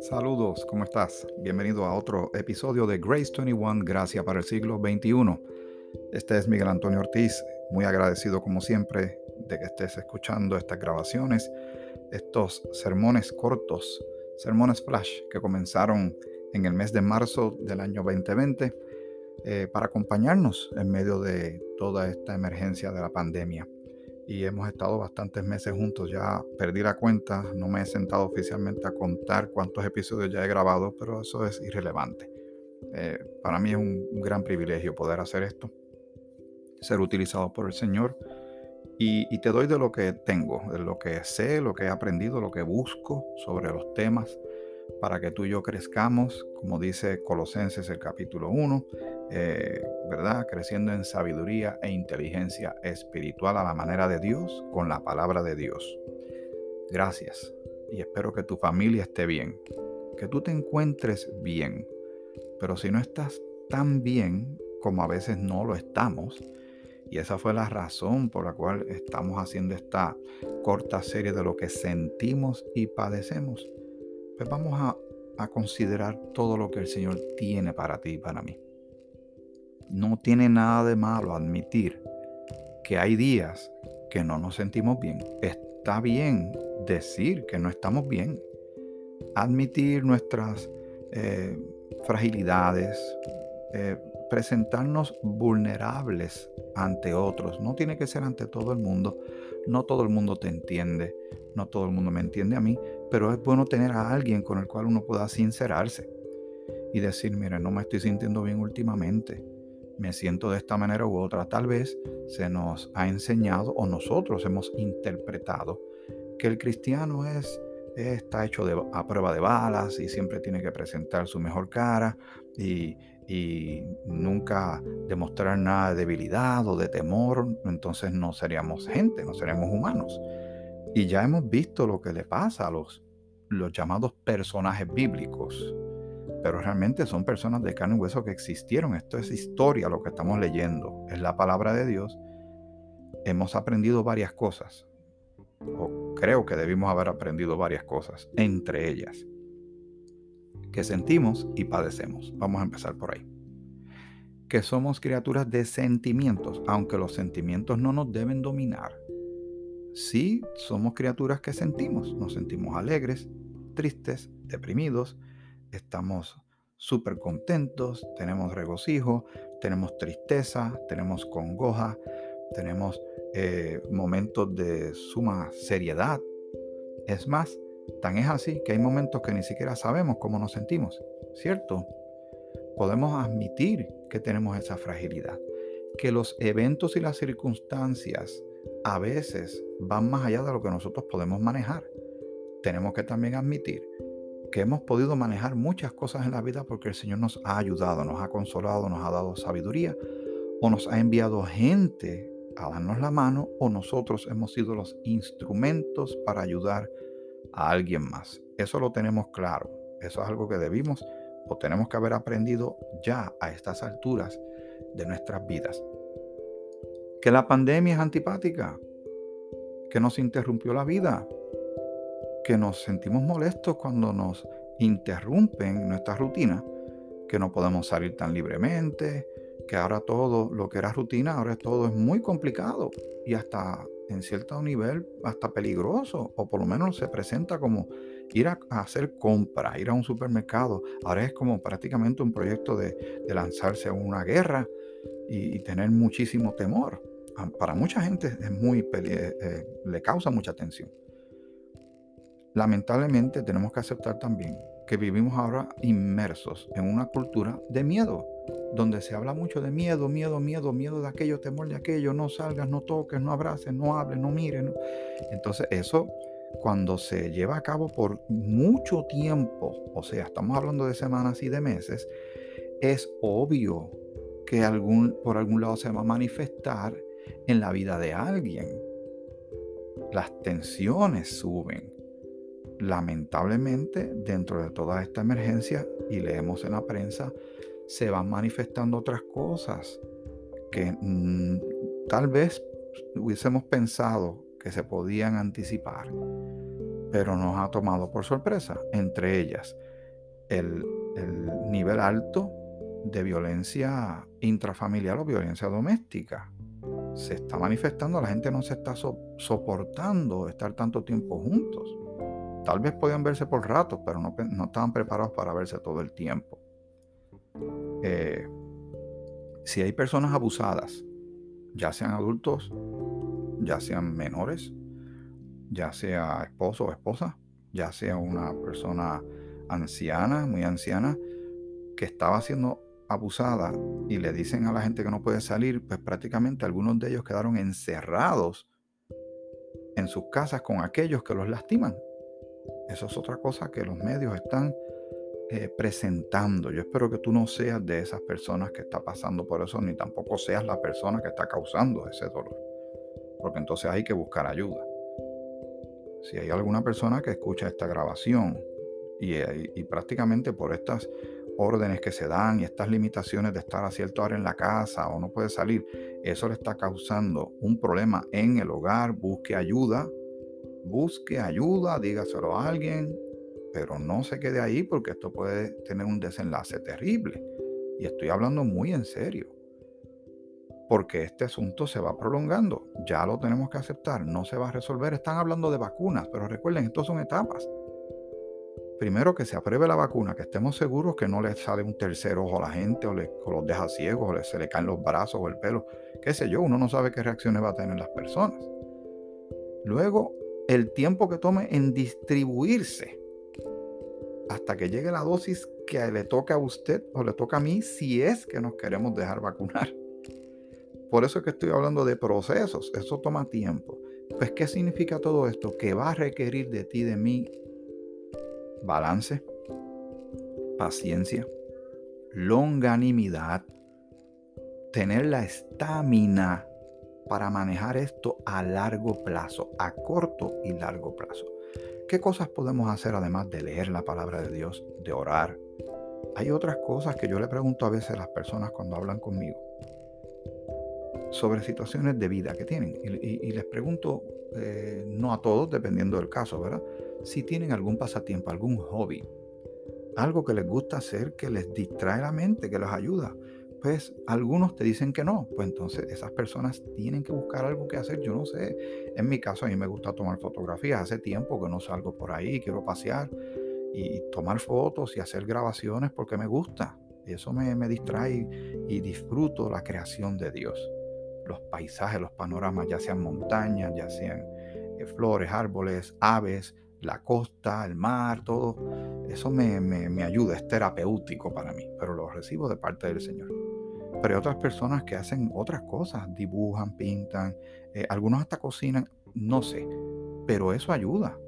Saludos, ¿cómo estás? Bienvenido a otro episodio de Grace 21, Gracia para el siglo XXI. Este es Miguel Antonio Ortiz, muy agradecido como siempre de que estés escuchando estas grabaciones, estos sermones cortos, sermones flash que comenzaron en el mes de marzo del año 2020 eh, para acompañarnos en medio de toda esta emergencia de la pandemia y hemos estado bastantes meses juntos. Ya perdí la cuenta, no me he sentado oficialmente a contar cuántos episodios ya he grabado, pero eso es irrelevante. Eh, para mí es un, gran privilegio poder hacer esto, ser utilizado por el Señor. Y, y, te doy de lo que tengo, de lo que sé, lo que he aprendido, lo que busco sobre los temas para que tú y yo crezcamos, como dice Colosenses el capítulo 1, eh, ¿verdad? Creciendo en sabiduría e inteligencia espiritual a la manera de Dios, con la palabra de Dios. Gracias y espero que tu familia esté bien, que tú te encuentres bien, pero si no estás tan bien como a veces no lo estamos, y esa fue la razón por la cual estamos haciendo esta corta serie de lo que sentimos y padecemos pues vamos a, considerar todo lo que el Señor tiene para ti y para mí. No tiene nada de malo admitir que hay días que no nos sentimos bien. Está bien decir que no estamos bien. Admitir nuestras eh, fragilidades, eh, presentarnos vulnerables ante otros. No tiene que ser ante todo el mundo. No todo el mundo te entiende. No todo el mundo me entiende a mí pero es bueno tener a alguien con el cual uno pueda sincerarse y decir, mire, no me estoy sintiendo bien últimamente, me siento de esta manera u otra. Tal vez se nos ha enseñado o nosotros hemos interpretado que el cristiano es está hecho de, a prueba de balas y siempre tiene que presentar su mejor cara y, y nunca demostrar nada de debilidad o de temor, entonces no seríamos gente, no seríamos humanos. Y ya hemos visto lo que le pasa a los, los llamados personajes bíblicos, pero realmente son personas de carne y hueso que existieron. Esto es historia lo que estamos leyendo, es la palabra de Dios. Hemos aprendido varias cosas, o creo que debimos haber aprendido varias cosas, entre ellas, que sentimos y padecemos. Vamos a empezar por ahí. Que somos criaturas de sentimientos, aunque los sentimientos no nos deben dominar sí somos criaturas que sentimos, nos sentimos alegres, tristes, deprimidos, estamos súper contentos, tenemos regocijo, tenemos tristeza, tenemos congoja, tenemos eh, momentos de suma seriedad. Es más, tan es así que hay momentos que ni siquiera sabemos cómo nos sentimos, ¿cierto? Podemos admitir que tenemos esa fragilidad, que los eventos y las circunstancias a veces van más allá de lo que nosotros podemos manejar. Tenemos que también admitir que hemos podido manejar muchas cosas en la vida porque el Señor nos ha ayudado, nos ha consolado, nos ha dado sabiduría o nos ha enviado gente a darnos la mano o nosotros hemos sido los instrumentos para ayudar a alguien más. Eso lo tenemos claro. Eso es algo que debimos o tenemos que haber aprendido ya a estas alturas de nuestras vidas que la pandemia es antipática, que nos interrumpió la vida, que nos sentimos molestos cuando nos interrumpen nuestra rutina, que no podemos salir tan libremente, que ahora todo lo que era rutina, ahora todo es muy complicado y hasta en cierto nivel hasta peligroso, o por lo menos se presenta como ir a, hacer compras, ir a un supermercado. Ahora es como prácticamente un proyecto de, lanzarse a una guerra y tener muchísimo temor para mucha gente es muy eh, eh, le causa mucha tensión. Lamentablemente tenemos que aceptar también que vivimos ahora inmersos en una cultura de miedo, donde se habla mucho de miedo, miedo, miedo, miedo de aquello, temor de aquello, no salgas, no toques, no abraces, no hables, no mires. Entonces eso cuando se lleva a cabo por mucho tiempo, o sea, estamos hablando de semanas y de meses, es obvio que algún, por algún lado se va a manifestar en la vida de alguien. Las tensiones suben. Lamentablemente, dentro de toda esta emergencia, y leemos en la prensa, se van manifestando otras cosas que mm, tal vez hubiésemos pensado que se podían anticipar, pero nos ha tomado por sorpresa, entre ellas el, el nivel alto de violencia intrafamiliar o violencia doméstica. Se está manifestando, la gente no se está soportando estar tanto tiempo juntos. Tal vez podían verse por ratos, pero no, no estaban preparados para verse todo el tiempo. Eh, si hay personas abusadas, ya sean adultos, ya sean menores, ya sea esposo o esposa, ya sea una persona anciana, muy anciana, que estaba siendo abusada y le dicen a la gente que no puede salir, pues prácticamente algunos de ellos quedaron encerrados en sus casas con aquellos que los lastiman. Eso es otra cosa que los medios están eh, presentando. Yo espero que tú no seas de esas personas que está pasando por eso, ni tampoco seas la persona que está causando ese dolor. Porque entonces hay que buscar ayuda. Si hay alguna persona que escucha esta grabación y, eh, y prácticamente por estas órdenes que se dan y estas limitaciones de estar a cierta hora en la casa o no puede salir, eso le está causando un problema en el hogar, busque ayuda, busque ayuda, dígaselo a alguien, pero no se quede ahí porque esto puede tener un desenlace terrible. Y estoy hablando muy en serio. Porque este asunto se va prolongando. Ya lo tenemos que aceptar. No se va a resolver. Están hablando de vacunas, pero recuerden, esto son etapas primero que se apruebe la vacuna, que estemos seguros que no le sale un tercer ojo a la gente o, le, los deja ciegos o se le caen los brazos o el pelo, qué sé yo, uno no sabe qué reacciones va a tener las personas. Luego, el tiempo que tome en distribuirse hasta que llegue la dosis que le toca a usted o le toca a mí si es que nos queremos dejar vacunar. Por eso es que estoy hablando de procesos, eso toma tiempo. Pues, ¿qué significa todo esto? Que va a requerir de ti, de mí, balance, paciencia, longanimidad, tener la estamina para manejar esto a largo plazo, a corto y largo plazo. ¿Qué cosas podemos hacer además de leer la palabra de Dios, de orar? Hay otras cosas que yo le pregunto a veces a las personas cuando hablan conmigo sobre situaciones de vida que tienen. Y, les pregunto, eh, no a todos, dependiendo del caso, ¿verdad? si tienen algún pasatiempo, algún hobby, algo que les gusta hacer, que les distrae la mente, que les ayuda, pues algunos te dicen que no. Pues entonces esas personas tienen que buscar algo que hacer. Yo no sé. En mi caso, a mí me gusta tomar fotografías. Hace tiempo que no salgo por ahí, quiero pasear y tomar fotos y hacer grabaciones porque me gusta. Y eso me, me distrae y disfruto la creación de Dios. Los paisajes, los panoramas, ya sean montañas, ya sean eh, flores, árboles, aves, la costa, el mar, todo, eso me, ayuda, es terapéutico para mí, pero lo recibo de parte del Señor. Pero hay otras personas que hacen otras cosas, dibujan, pintan, eh, algunos hasta cocinan, no sé, pero eso ayuda.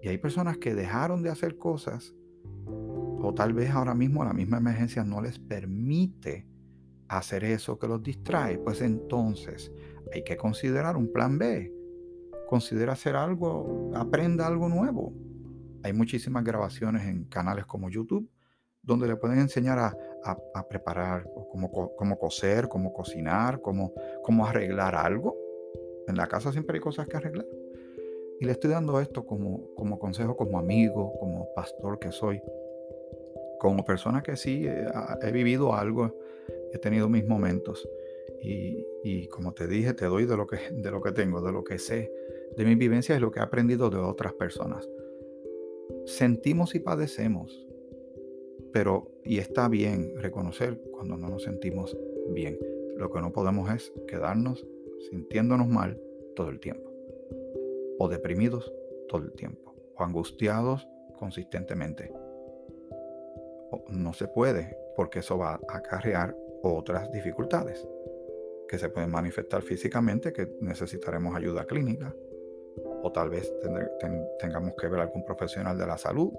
Y hay personas que dejaron de hacer cosas, o tal vez ahora mismo la misma emergencia no les permite hacer eso que los distrae, pues entonces hay que considerar un plan B considera hacer algo, aprenda algo nuevo. Hay muchísimas grabaciones en canales como YouTube donde le pueden enseñar a, preparar, cómo, coser, cómo cocinar, cómo arreglar algo. En la casa siempre hay cosas que arreglar. Y le estoy dando esto como, como consejo, como amigo, como pastor que soy, como persona que sí eh, he vivido algo, he tenido mis momentos. Y, y, como te dije, te doy de lo, que, de lo que tengo, de lo que sé, de mi vivencia es lo que he aprendido de otras personas. Sentimos y padecemos, pero, y está bien reconocer cuando no nos sentimos bien. Lo que no podemos es quedarnos sintiéndonos mal todo el tiempo, o deprimidos todo el tiempo, o angustiados consistentemente. No se puede, porque eso va a acarrear otras dificultades que se pueden manifestar físicamente, que necesitaremos ayuda clínica, o tal vez tengamos que ver algún profesional de la salud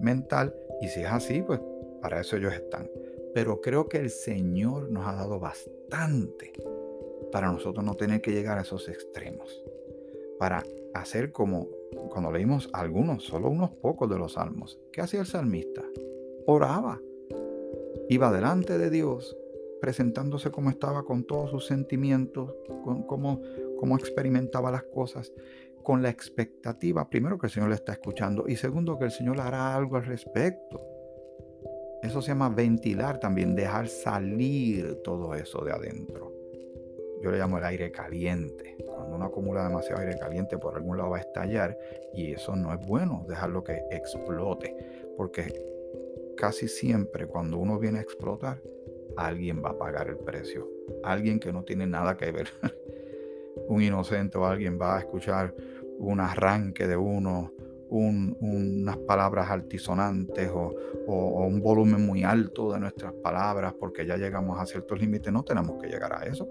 mental y si es así, pues para eso ellos están. Pero creo que el Señor nos ha dado bastante para nosotros no tener que llegar a esos extremos. Para hacer como cuando leímos algunos, solo unos pocos de los salmos. ¿Qué hacía el salmista? Oraba. Iba delante de Dios presentándose como estaba con todos sus sentimientos, con, como, cómo experimentaba las cosas, con la expectativa, primero, que el Señor le está escuchando y segundo, que el Señor hará algo al respecto. Eso se llama ventilar también, dejar salir todo eso de adentro. Yo le llamo el aire caliente. Cuando uno acumula demasiado aire caliente, por algún lado va a estallar y eso no es bueno, dejarlo que explote, porque casi siempre cuando uno viene a explotar, alguien va a pagar el precio. Alguien que no tiene nada que ver. un inocente o alguien va a escuchar un arranque de uno, unas palabras altisonantes o, un volumen muy alto de nuestras palabras porque ya llegamos a ciertos límites. No tenemos que llegar a eso.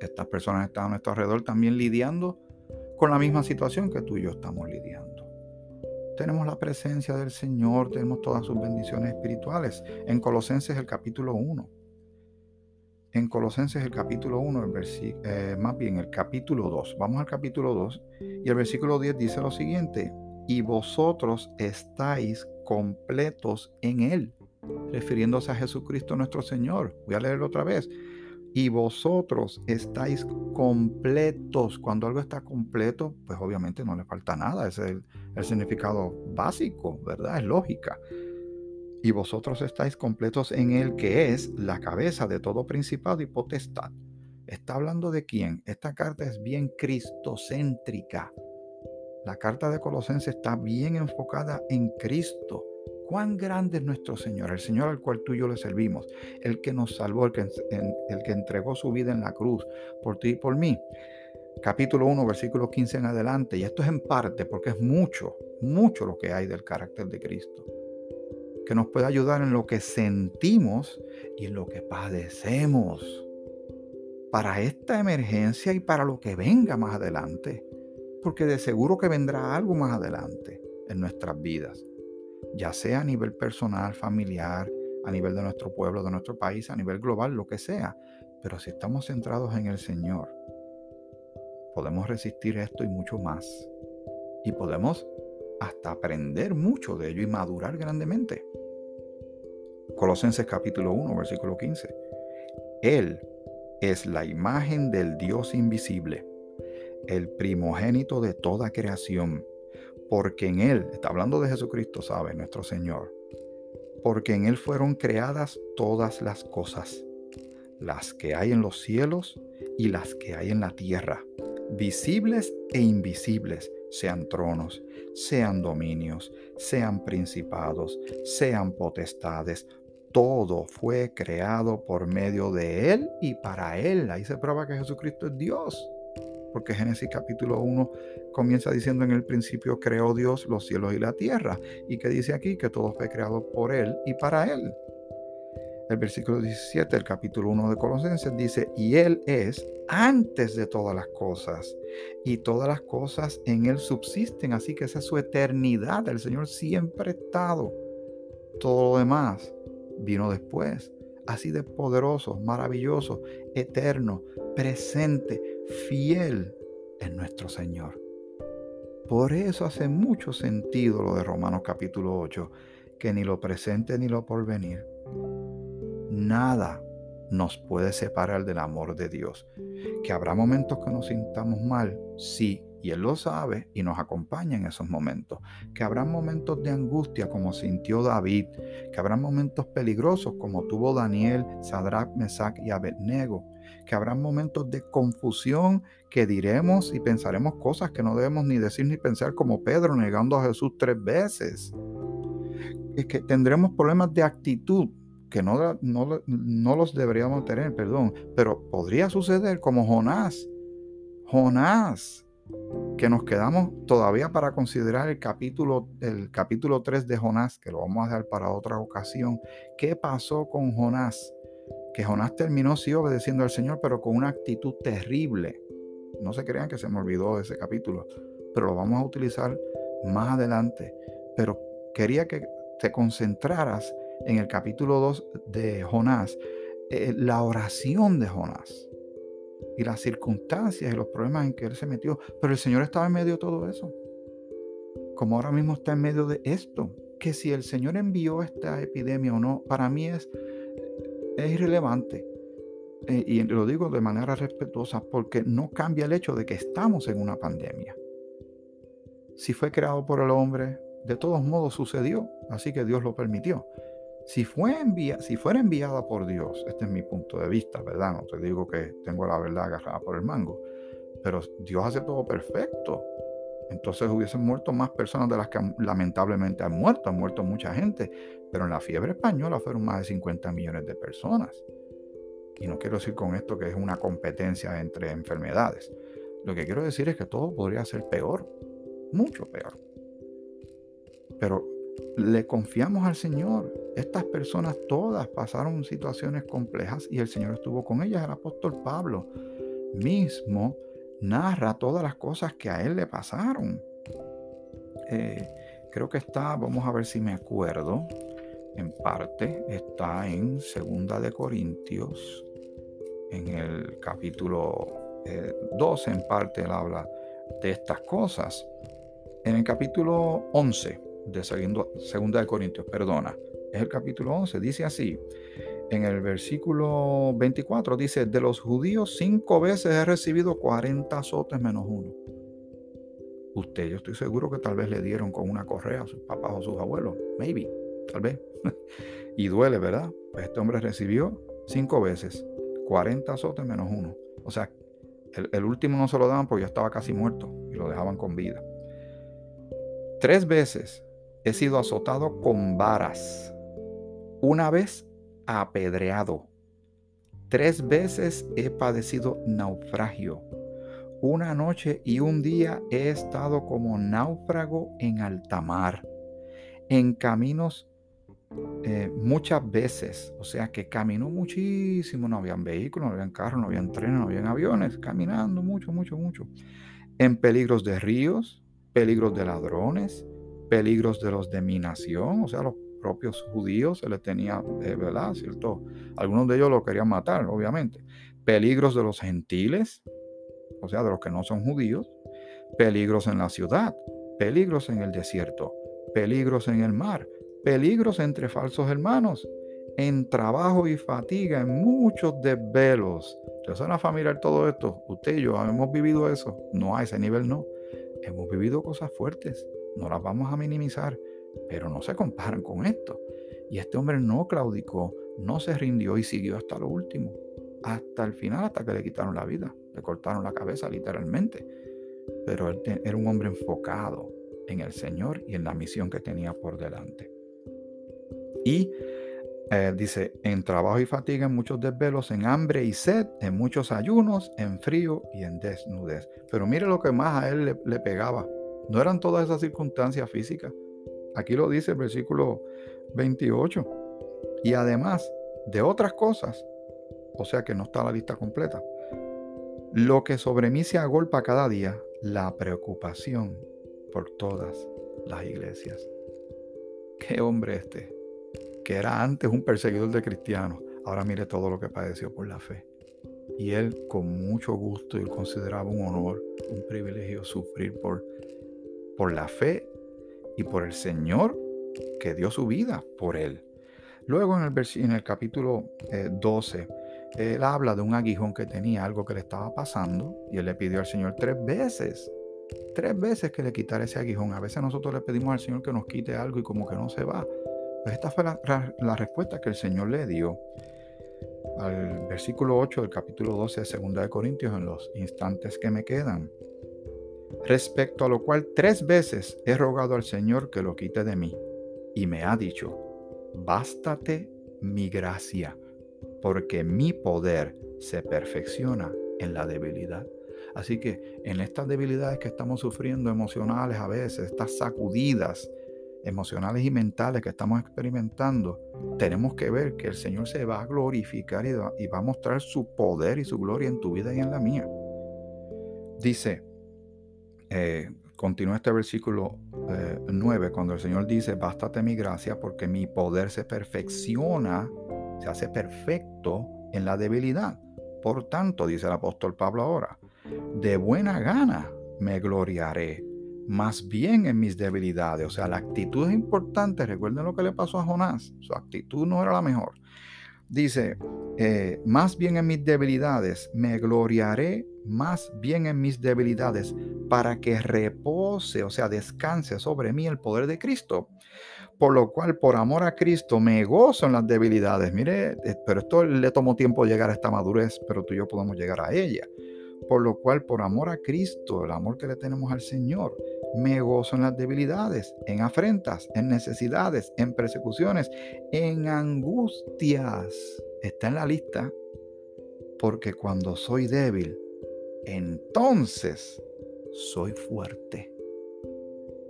Estas personas están a nuestro alrededor también lidiando con la misma situación que tú y yo estamos lidiando. Tenemos la presencia del Señor, tenemos todas sus bendiciones espirituales. En Colosenses el capítulo 1 en Colosenses el capítulo 1, el eh, más bien el capítulo 2. Vamos al capítulo 2 y el versículo 10 dice lo siguiente, y vosotros estáis completos en Él, refiriéndose a Jesucristo nuestro Señor. Voy a leerlo otra vez. Y vosotros estáis completos. Cuando algo está completo, pues obviamente no le falta nada. Es el, el significado básico, ¿verdad? Es lógica y vosotros estáis completos en Él que es la cabeza de todo principado y potestad. ¿Está hablando de quién? Esta carta es bien cristocéntrica. La carta de Colosenses está bien enfocada en Cristo. Cuán grande es nuestro Señor, el Señor al cual tú y yo le servimos, el que nos salvó, el que, el que entregó su vida en la cruz por ti y por mí. Capítulo 1, versículo 15 en adelante. Y esto es en parte porque es mucho, mucho lo que hay del carácter de Cristo que nos puede ayudar en lo que sentimos y en lo que padecemos para esta emergencia y para lo que venga más adelante. Porque de seguro que vendrá algo más adelante en nuestras vidas, ya sea a nivel personal, familiar, a nivel de nuestro pueblo, de nuestro país, a nivel global, lo que sea. Pero si estamos centrados en el Señor, podemos resistir esto y mucho más. Y podemos hasta aprender mucho de ello y madurar grandemente. Colosenses capítulo 1, versículo 15. Él es la imagen del Dios invisible, el primogénito de toda creación, porque en Él, está hablando de Jesucristo, sabe, nuestro Señor, porque en Él fueron creadas todas las cosas, las que hay en los cielos y las que hay en la tierra, visibles e invisibles sean tronos, sean dominios, sean principados, sean potestades. Todo fue creado por medio de Él y para Él. Ahí se prueba que Jesucristo es Dios. Porque Génesis capítulo 1 comienza diciendo en el principio creó Dios los cielos y la tierra. Y que dice aquí que todo fue creado por Él y para Él. El versículo 17 del capítulo 1 de Colosenses dice, y Él es antes de todas las cosas, y todas las cosas en Él subsisten, así que esa es su eternidad, el Señor siempre ha estado. Todo lo demás vino después, así de poderoso, maravilloso, eterno, presente, fiel en nuestro Señor. Por eso hace mucho sentido lo de Romanos capítulo 8, que ni lo presente ni lo porvenir nada nos puede separar del amor de Dios. Que habrá momentos que nos sintamos mal, sí, y Él lo sabe y nos acompaña en esos momentos. Que habrá momentos de angustia como sintió David. Que habrá momentos peligrosos como tuvo Daniel, Sadrach, Mesach y Abednego. Que habrá momentos de confusión que diremos y pensaremos cosas que no debemos ni decir ni pensar como Pedro negando a Jesús tres veces. Que tendremos problemas de actitud que no, no, los deberíamos tener, perdón, pero podría suceder como Jonás. Jonás, que nos quedamos todavía para considerar el capítulo, el capítulo 3 de Jonás, que lo vamos a dejar para otra ocasión. ¿Qué pasó con Jonás? Que Jonás terminó sí obedeciendo al Señor, pero con una actitud terrible. No se crean que se me olvidó ese capítulo, pero lo vamos a utilizar más adelante. Pero quería que te concentraras en el capítulo 2 de Jonás, eh, la oración de Jonás y las circunstancias y los problemas en que él se metió. Pero el Señor estaba en medio de todo eso. Como ahora mismo está en medio de esto. Que si el Señor envió esta epidemia o no, para mí es, es irrelevante. eh, y lo digo de manera respetuosa, porque no cambia el hecho de que estamos en una pandemia. Si fue creado por el hombre, de todos modos sucedió, así que Dios lo permitió. Si, fue si fuera enviada por Dios, este es mi punto de vista, ¿verdad? No te digo que tengo la verdad agarrada por el mango, pero Dios hace todo perfecto. Entonces hubiesen muerto más personas de las que lamentablemente han muerto, han muerto mucha gente, pero en la fiebre española fueron más de 50 millones de personas. Y no quiero decir con esto que es una competencia entre enfermedades. Lo que quiero decir es que todo podría ser peor, mucho peor. Pero le confiamos al Señor. Estas personas todas pasaron situaciones complejas y el Señor estuvo con ellas. El apóstol Pablo mismo narra todas las cosas que a él le pasaron. Eh, creo que está, vamos a ver si me acuerdo, en parte, está en Segunda de Corintios, en el capítulo 12, eh, en parte él habla de estas cosas. En el capítulo 11 de Segunda de Corintios, perdona, es el capítulo 11, dice así, en el versículo 24 dice, de los judíos cinco veces he recibido 40 azotes menos uno. Usted, yo estoy seguro que tal vez le dieron con una correa a sus papás o sus abuelos, maybe, tal vez. y duele, ¿verdad? Pues este hombre recibió cinco veces 40 azotes menos uno. O sea, el, el último no se lo daban porque ya estaba casi muerto y lo dejaban con vida. Tres veces he sido azotado con varas. Una vez apedreado. Tres veces he padecido naufragio. Una noche y un día he estado como náufrago en alta mar, en caminos eh, muchas veces. O sea que caminó muchísimo. No habían vehículos, no habían carros, no habían trenes, no habían aviones. Caminando mucho, mucho, mucho. En peligros de ríos, peligros de ladrones, peligros de los de mi nación, o sea, los propios judíos se les tenía, eh, ¿verdad? ¿Cierto? Algunos de ellos lo querían matar, obviamente. Peligros de los gentiles, o sea, de los que no son judíos. Peligros en la ciudad, peligros en el desierto, peligros en el mar, peligros entre falsos hermanos, en trabajo y fatiga, en muchos desvelos. ¿Te suena familiar todo esto? Usted y yo hemos vivido eso. No a ese nivel, no. Hemos vivido cosas fuertes no las vamos a minimizar, pero no se comparan con esto. Y este hombre no claudicó, no se rindió y siguió hasta lo último, hasta el final, hasta que le quitaron la vida, le cortaron la cabeza literalmente. Pero él era un hombre enfocado en el Señor y en la misión que tenía por delante. Y eh, dice, en trabajo y fatiga, en muchos desvelos, en hambre y sed, en muchos ayunos, en frío y en desnudez. Pero mire lo que más a él le pegaba no eran todas esas circunstancias físicas. Aquí lo dice el versículo 28. Y además de otras cosas, o sea que no está la lista completa, lo que sobre mí se agolpa cada día, la preocupación por todas las iglesias. Qué hombre este, que era antes un perseguidor de cristianos, ahora mire todo lo que padeció por la fe. Y él con mucho gusto, él consideraba un honor, un privilegio sufrir por por la fe y por el Señor que dio su vida por él. Luego en el, en el capítulo 12, eh, él habla de un aguijón que tenía, algo que le estaba pasando, y él le pidió al Señor tres veces, tres veces que le quitara ese aguijón. A veces nosotros le pedimos al Señor que nos quite algo y como que no se va. Pues esta fue la, la respuesta que el Señor le dio al versículo 8 del capítulo 12 de 2 de Corintios en los instantes que me quedan respecto a lo cual tres veces he rogado al Señor que lo quite de mí, y me ha dicho, bástate mi gracia, porque mi poder se perfecciona en la debilidad. Así que en estas debilidades que estamos sufriendo emocionales a veces, estas sacudidas emocionales y mentales que estamos experimentando, tenemos que ver que el Señor se va a glorificar y va, a mostrar su poder y su gloria en tu vida y en la mía. Dice, eh, continúa este versículo 9, eh, cuando el Señor dice, bástate mi gracia porque mi poder se perfecciona, se hace perfecto en la debilidad. Por tanto, dice el apóstol Pablo ahora, de buena gana me gloriaré, más bien en mis debilidades. O sea, la actitud es importante. Recuerden lo que le pasó a Jonás. Su actitud no era la mejor. Dice, eh, más bien en mis debilidades, me gloriaré más bien en mis debilidades, para que repose, o sea, descanse sobre mí el poder de Cristo. Por lo cual, por amor a Cristo, me gozo en las debilidades. Mire, eh, pero esto le tomó tiempo llegar a esta madurez, pero tú y yo podemos llegar a ella. Por lo cual, por amor a Cristo, el amor que le tenemos al Señor, me gozo en las debilidades, en afrentas, en necesidades, en persecuciones, en angustias. Está en la lista, porque cuando soy débil, entonces soy fuerte.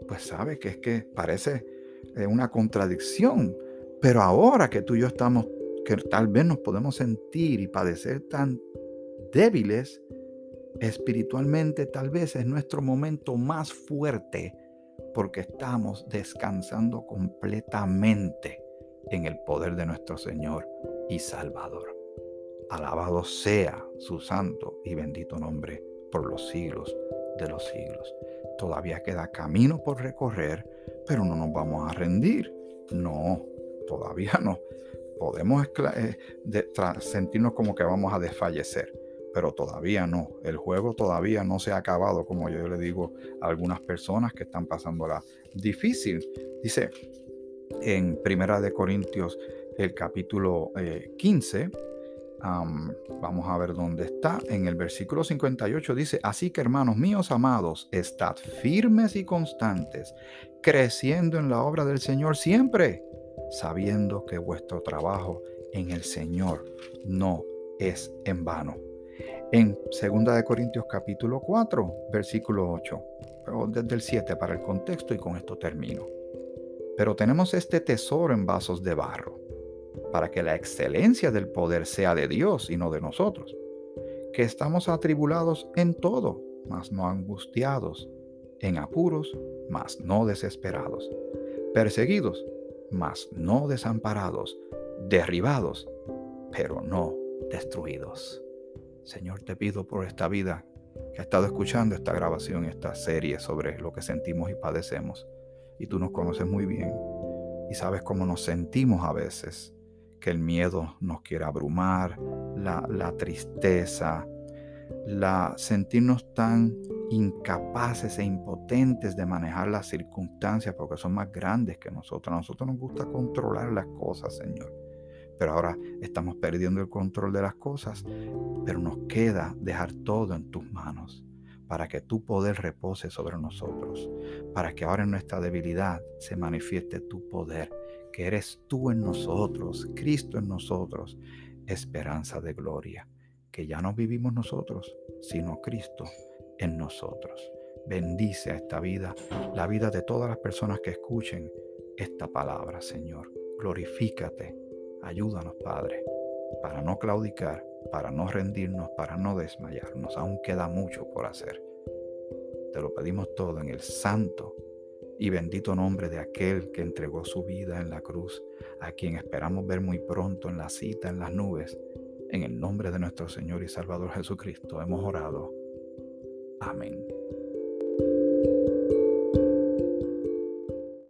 Pues sabe que es que parece eh, una contradicción, pero ahora que tú y yo estamos, que tal vez nos podemos sentir y padecer tan débiles, espiritualmente tal vez es nuestro momento más fuerte porque estamos descansando completamente en el poder de nuestro Señor y Salvador. Alabado sea su santo y bendito nombre por los siglos de los siglos. Todavía queda camino por recorrer, pero no nos vamos a rendir. No, todavía no. Podemos eh, sentirnos como que vamos a desfallecer, pero todavía no. El juego todavía no se ha acabado, como yo le digo a algunas personas que están pasándola difícil. Dice en Primera de Corintios, el capítulo 15, vamos a ver dónde está. En el versículo 58 dice, así que hermanos míos amados, estad firmes y constantes, creciendo en la obra del Señor siempre, sabiendo que vuestro trabajo en el Señor no es en vano. En 2 de Corintios capítulo 4, versículo 8, desde el 7 para el contexto y con esto termino. Pero tenemos este tesoro en vasos de barro para que la excelencia del poder sea de Dios y no de nosotros, que estamos atribulados en todo, mas no angustiados, en apuros, mas no desesperados, perseguidos, mas no desamparados, derribados, pero no destruidos. Señor, te pido por esta vida que ha estado escuchando esta grabación, esta serie sobre lo que sentimos y padecemos. Y tú nos conoces muy bien y sabes cómo nos sentimos a veces que el miedo nos quiere abrumar, la, tristeza, la sentirnos tan incapaces e impotentes de manejar las circunstancias porque son más grandes que nosotros. A nosotros nos gusta controlar las cosas, Señor. Pero ahora estamos perdiendo el control de las cosas, pero nos queda dejar todo en tus manos para que tu poder repose sobre nosotros, para que ahora en nuestra debilidad se manifieste tu poder que eres tú en nosotros, Cristo en nosotros, esperanza de gloria, que ya no vivimos nosotros, sino Cristo en nosotros. Bendice a esta vida, la vida de todas las personas que escuchen esta palabra, Señor. Glorifícate, ayúdanos, Padre, para no claudicar, para no rendirnos, para no desmayarnos. Aún queda mucho por hacer. Te lo pedimos todo en el santo y bendito nombre de aquel que entregó su vida en la cruz, a quien esperamos ver muy pronto en la cita en las nubes. En el nombre de nuestro Señor y Salvador Jesucristo hemos orado. Amén.